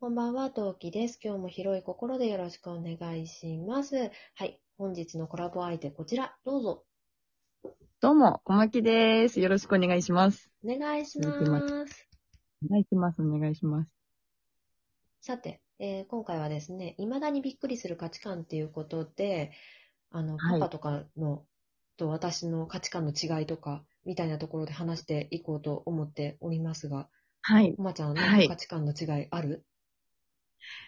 こんばんは、トウキです。今日も広い心でよろしくお願いします。はい。本日のコラボ相手、こちら、どうぞ。どうも、小牧です。よろしくお願いします。お願いしま。すお願いします。お願いします。さて、えー今回はですね、未だにびっくりする価値観っていうことで、あの、はいパパとかの、と私の価値観の違いとか、みたいなところで話していこうと思っておりますが、はい。おまちゃん、はい価値観の違いある、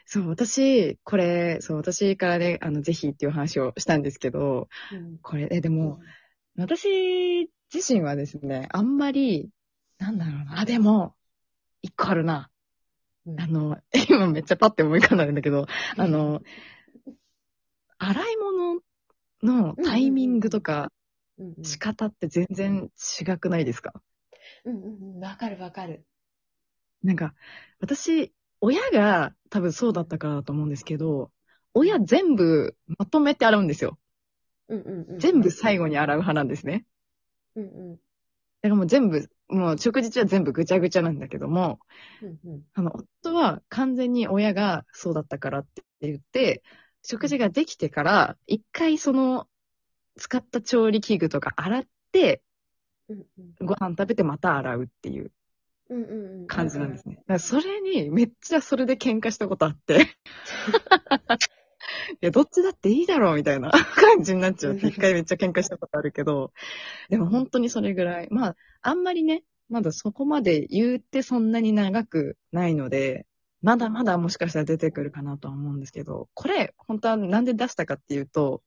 そう、私、これ、そう、私からね、あの、ぜひっていう話をしたんですけど、うん。これ、え、でも、私自身はですね、あんまり、なんだろうな、あ、でも、一個あるな。うん。あの、今めっちゃパッて思い浮かんだんだけど、あの、洗い物のタイミングとか仕方って全然違くないですか？うんうんうん、わかるわかる。なんか、私、親が多分そうだったからだと思うんですけど、親全部まとめて洗うんですよ。うんうんうん。全部最後に洗う派なんですね。うんうん。だからもう全部、もう食事中は全部ぐちゃぐちゃなんだけども、うんうん。あの、夫は完全に親がそうだったからって言って、食事ができてから、一回その、使った調理器具とか洗って、うんうん。ご飯食べてまた洗うっていううんうんうん。感じなんですね。だからそれにめっちゃそれで喧嘩したことあって。いや、どっちだっていいだろうみたいな 感じになっちゃうって一回めっちゃ喧嘩したことあるけど、でも本当にそれぐらい。まあ、あんまりね、まだそこまで言ってそんなに長くないので、まだまだもしかしたら出てくるかなとは思うんですけど、これ、本当はなんで出したかっていうと、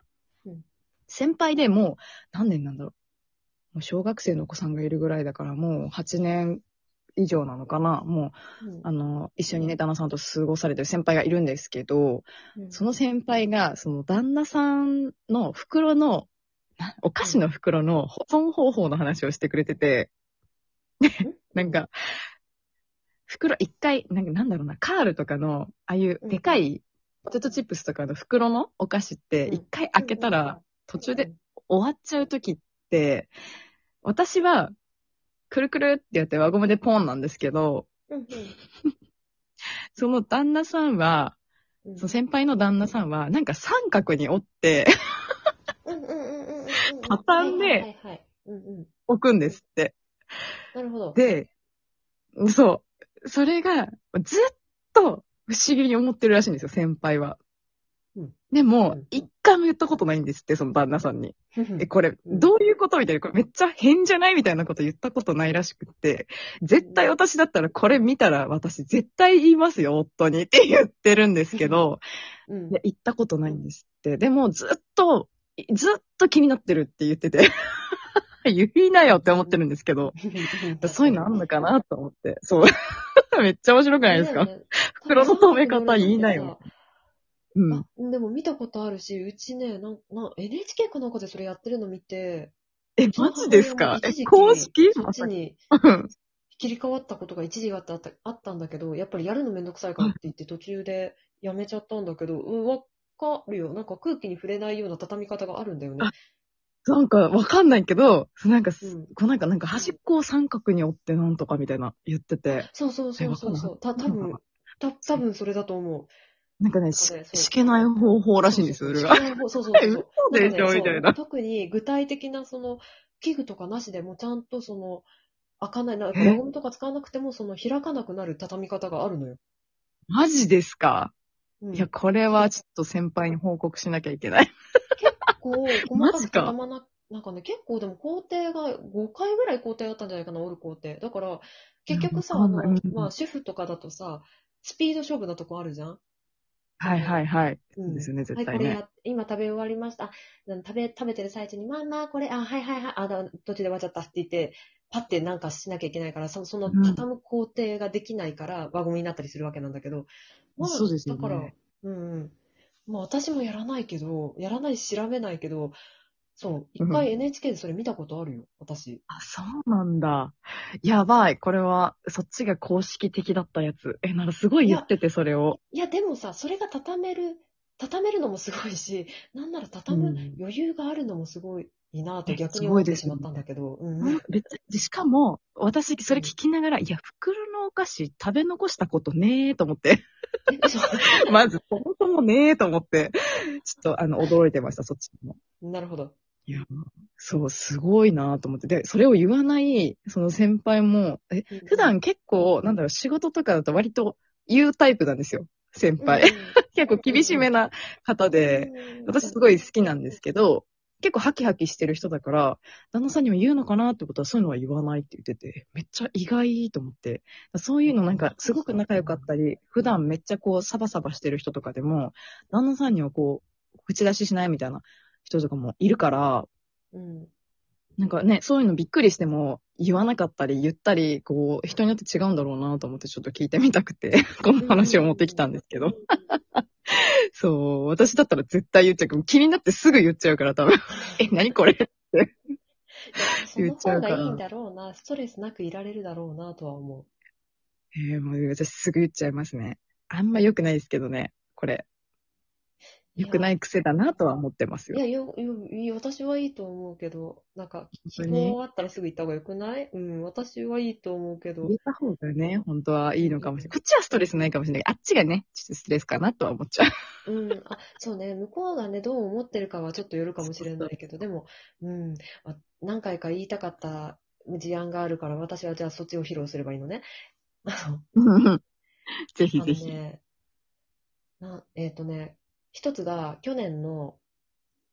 うん先輩でもう何年なんだろう。もう小学生のお子さんがいるぐらいだからもう8年以上なのかな。もううん。あの、一緒にね、旦那さんと過ごされてる先輩がいるんですけど、うん。その先輩が、その旦那さんの袋の、なお菓子の袋の保存方法の話をしてくれてて、なんか、袋一回、なんかなんだろうな、カールとかの、ああいうでかいポテトチップスとかの袋のお菓子って、うん。一回開けたら、途中で終わっちゃうときって、私は、くるくるってやって輪ゴムでポンなんですけど、うんその旦那さんは、うんその先輩の旦那さんは、なんか三角に折って。畳んではいはいはい。うんうん。置くんですって。なるほど。で、そう。それが、ずっと不思議に思ってるらしいんですよ、先輩は。うんでもうん、一回も言ったことないんですって、その旦那さんに。え、これ、うんどういうことみたいな、これめっちゃ変じゃないみたいなこと言ったことないらしくって、絶対私だったらこれ見たら私絶対言いますよ、夫にって言ってるんですけど、うんいや、行ったことないんですって。でも、ずっと、ずっと気になってるって言ってて。言いなよって思ってるんですけど、そういうのあんのかなと思って。そう。めっちゃ面白くないですか、袋の留め方言いなよ。うん。あ、でも見たことあるし、うちね、なん、な、NHK かなんかでそれやってるの見て、え、マジですか？え公式？そっちにうん切り替わったことが一時があったあったんだけど、やっぱりやるのめんどくさいからって言って途中でやめちゃったんだけど、うん、わかるよ。なんか空気に触れないような畳み方があるんだよね。あなんかわかんないけど、なんかす、うんこうなんか、なんか端っこを三角に折ってなんとかみたいな言ってて、そうそうそうそうそう。た、多分た、多分それだと思う。なんかね、ししけない方法らしいんですよ、それが。そうそうそう。嘘でしょみたいな特に具体的なその器具とかなしでもちゃんとその開かない、なえ？輪ゴムとか使わなくてもその開かなくなる畳み方があるのよ。マジですか？うん、いや、これはちょっと先輩に報告しなきゃいけない。こう、細かく畳まな、なんかね、結構でも工程が5回ぐらい工程あったんじゃないかな、折る工程。だから、結局さ、あのまあ、主婦とかだとさ、スピード勝負なとこあるじゃんはいはいはい。うんですよね、絶はい、対ね。これや、今食べ終わりました。あ食べ、食べてる最中に、まあまあ、これ、あ、はいはいはい、あ、だ途中で終わっちゃったって言って、パッてなんかしなきゃいけないから、そそのうん畳む工程ができないから、輪ゴムになったりするわけなんだけど、まあ、そうですよねだから、うんうん。まあ私もやらないけど、やらないし調べないけど、そう、一回 NHK でそれ見たことあるよ、私。あ、そうなんだ。やばい。これは、そっちが公式的だったやつ。え、なんかすごい言ってて、それを。いや、でもさ、それが畳める、畳めるのもすごいし、なんなら畳むうん余裕があるのもすごいいなとえ逆にすごいですよね思ってしまったんだけど。うんうん。別にしかも、私、それ聞きながら、いや、袋のお菓子食べ残したことねーと思って。えそう まず、そもそもねーと思って、ちょっと、あの、驚いてました、そっちも。なるほど。いや、そう、すごいなと思って。で、それを言わない、その先輩も、え、普段結構、なんだろう、仕事とかだと割と言うタイプなんですよ、先輩。結構厳しめな方で、私すごい好きなんですけど、結構ハキハキしてる人だから、旦那さんにも言うのかなってことはそういうのは言わないって言ってて、めっちゃ意外と思って。そういうのなんかすごく仲良かったり、普段めっちゃこうサバサバしてる人とかでも、旦那さんにはこう、口出ししないみたいな人とかもいるから、うん。なんかね、そういうのびっくりしても言わなかったり言ったり、こう、人によって違うんだろうなと思ってちょっと聞いてみたくて、この話を持ってきたんですけど。そう、私だったら絶対言っちゃう。気になってすぐ言っちゃうから多分。え、何これ？いやその言っちゃうから方がいいんだろうな、ストレスなくいられるだろうなとは思えー、もう私すぐ言っちゃいますね。あんま良くないですけどね、これ。う。。良くないい癖だなとは思ってますよ。いや、よ、よ、私はいいと思うけど、なんか、希望あったらすぐ行った方がよくない？うん、私はいいと思うけど言。った方がね、本当はいいのかもしれない。こっちはストレスないかもしれない。あっちがね、ちょっとストレスかなとは思っちゃう。うん、あ、そうね、向こうがね、どう思ってるかはちょっとよるかもしれないけど、でも、うん、あ何回か言いたかった事案があるから、私はじゃあそっちを披露すればいいのね。ぜひあぜひ。のね、な、えっ、とね、一つが去年の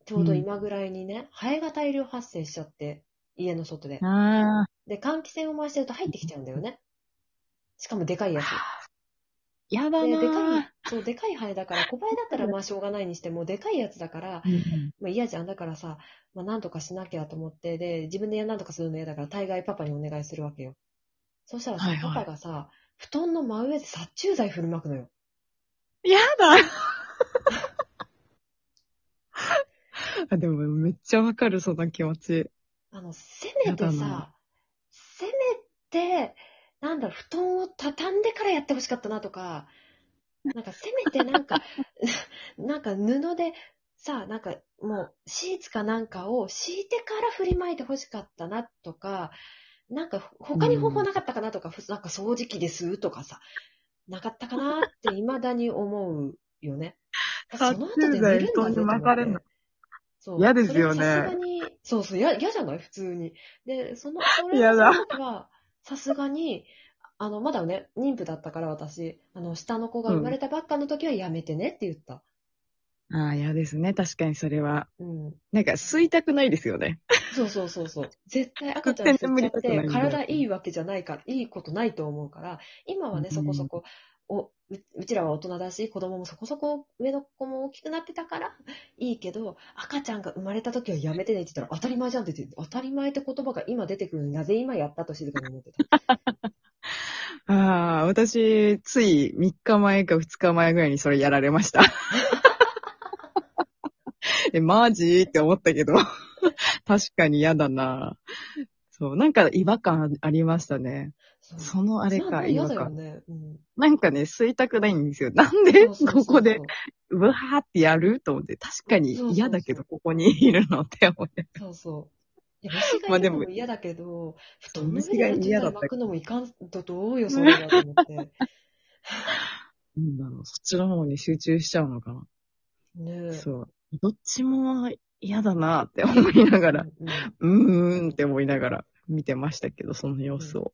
ちょうど今ぐらいにね、ハエが大量発生しちゃって、家の外で。ああ、で、換気扇を回してると入ってきちゃうんだよね。しかもでかいやつ。やだで、でかないそう、でかいハエだから、小バエだったらまあしょうがないにしても、でかいやつだから、うんうんまあ嫌じゃん。だからさ、まあなんとかしなきゃと思って、で、自分でなんとかするの嫌だから、大概パパにお願いするわけよ。そしたらさ、はいはいパパがさ、布団の真上で殺虫剤振りまくのよ。やだ あでもめっちゃわかる、その気持ち。あの、せめてやだなさ、せめて、なんだろう、布団を畳んでからやってほしかったなとか、なんかせめてなんか、なんか布で、さ、なんかもうシーツかなんかを敷いてから振りまいてほしかったなとか、なんか他に方法なかったかなとか、ふなんか掃除機ですとかさ、なかったかなって未だに思うよね。その後で寝るんかれんのって。そう嫌ですよねそれはさすがに、そうそう、や嫌じゃない普通に。で、その、それ嫌だは、さすがに、あの、まだね、妊婦だったから私、あの、下の子が生まれたばっかの時はやめてねって言った。ああ、嫌ですね。確かにそれは。うん。なんか吸いたくないですよね。そうそうそうそう。絶対赤ちゃん吸っちゃって体いいわけじゃないから、いいことないと思うから、今はね、うんそこそこ、おうちらは大人だし、子供もそこそこ上の子も大きくなってたから いいけど、赤ちゃんが生まれた時はやめてねって言ったら当たり前じゃんって言って、当たり前って言葉が今出てくるのになぜ今やったと静かに思ってた。ああ、私、つい3日前か2日前ぐらいにそれやられました。え、マジ？って思ったけど、確かに嫌だな。そう、なんか違和感ありましたね。そのあれか、違嫌和感。だよね。うん。なんかね、吸いたくないんですよ。なんでここで、うわーってやると思って、確かに嫌だけど、ここにいるのって思って。そうそう。いや虫がいるのまあでもも嫌だけど、布団の上虫がで嫌だった虫が巻くのもいかんとどうよ、それはと思って。なんだろう、そっちの方に集中しちゃうのかな。ねえ。そう。どっちも嫌だなって思いながら、うんうんうーんって思いながら見てましたけど、その様子を。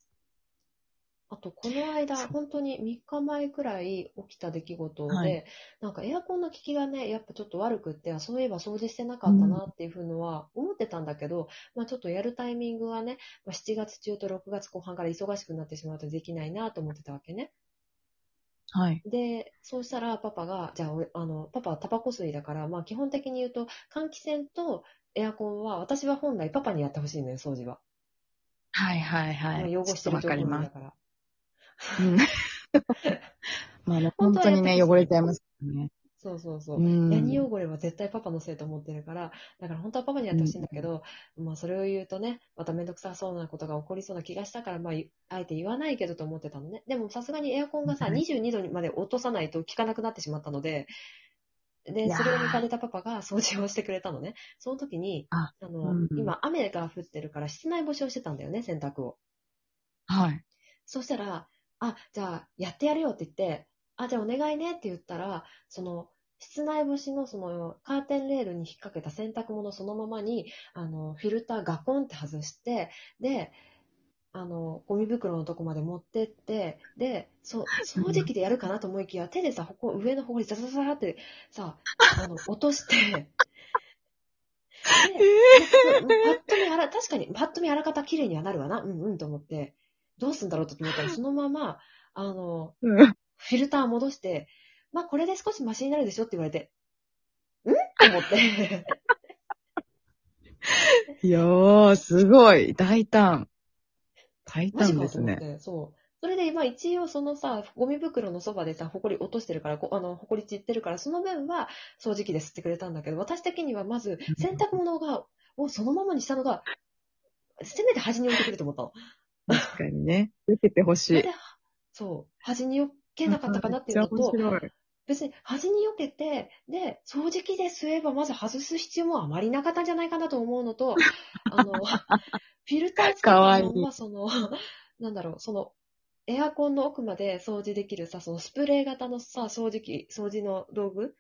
あと、この間、本当に3日前くらい起きた出来事で、はいなんかエアコンの効きがね、やっぱちょっと悪くって、あそういえば掃除してなかったなっていうふうのは思ってたんだけど、まあちょっとやるタイミングはね、まあ、7月中と6月後半から忙しくなってしまうとできないなと思ってたわけね。はい。で、そうしたらパパが、じゃあ俺、あの、パパはタバコ吸いだから、まあ基本的に言うと、換気扇とエアコンは、私は本来パパにやってほしいのよ、掃除は。はいはいはい。まあ汚してるとわかります。状況だから。うん まあね、本当にね、汚れちゃいますよね。そうそうそう。うんヤニ汚れは絶対パパのせいと思ってるから、だから本当はパパにやってほしいんだけど、まあそれを言うとね、まためんどくさそうなことが起こりそうな気がしたから、まあ、あえて言わないけどと思ってたのね。でもさすがにエアコンがさ、うん22度にまで落とさないと効かなくなってしまったので、で、それを見かねたパパが 掃除をしてくれたのね。その時に、あの、うん今雨が降ってるから室内干しをしてたんだよね、洗濯を。はい。そしたら、あ、じゃあ、やってやるよって言って、あ、じゃあお願いねって言ったら、その、室内干しのその、カーテンレールに引っ掛けた洗濯物そのままに、あの、フィルターガコンって外して、で、あの、ゴミ袋のとこまで持ってって、で、そう、掃除機でやるかなと思いきや、手でさ、ほこ、上のほこりザザザザってさ、あの、落として、で、パッと見あら、確かに、パッと見あらかた綺麗にはなるわな。うんうんと思って、どうすんだろうと思ったら、そのまま、あの、うんフィルター戻して、まあ、これで少しマシになるでしょって言われて、ん？と思って。いやー、すごい。大胆。大胆ですね。そう。それで今一応そのさ、ゴミ袋のそばでさ、ほこり落としてるから、こあの、ほこり散ってるから、その分は掃除機で吸ってくれたんだけど、私的にはまず洗濯物が、をそのままにしたのが、せめて端に置いてくれと思ったの。確かにね。受けてほしいそれで。、そう、端に置けなかったかなっていうのと。別に端に避けて、で、掃除機で吸えばまず外す必要もあまりなかったんじゃないかなと思うのと、あの、フィルターつけたかわいいまんま、その、なんだろう、その、エアコンの奥まで掃除できるさ、そのスプレー型のさ、掃除機、掃除の道具、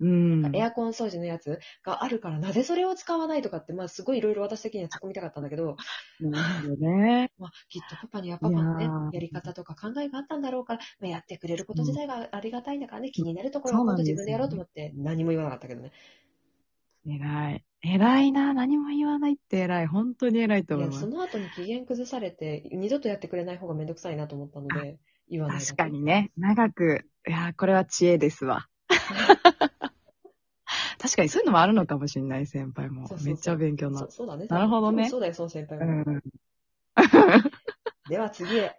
うん。エアコン掃除のやつがあるから、なぜそれを使わないとかって、まあすごいいろいろ私的には突っ込みたかったんだけど、なるほどね。まあきっとパパにはパパのねいやり方とか考えがあったんだろうから、まあ、やってくれること自体がありがたいんだからね、気になるところは本当そうなんですよ自分でやろうと思って何も言わなかったけどね。偉い。偉いな。何も言わないって偉い。本当に偉いと思います。その後に機嫌崩されて、二度とやってくれない方がめんどくさいなと思ったので、言わない確かにね。長く。いやー、これは知恵ですわ。確かにそういうのもあるのかもしれない、先輩もそうそうそう。めっちゃ勉強になる。そうそうだね。なるほどねそうだよ、その先輩うも。ん。では次へ。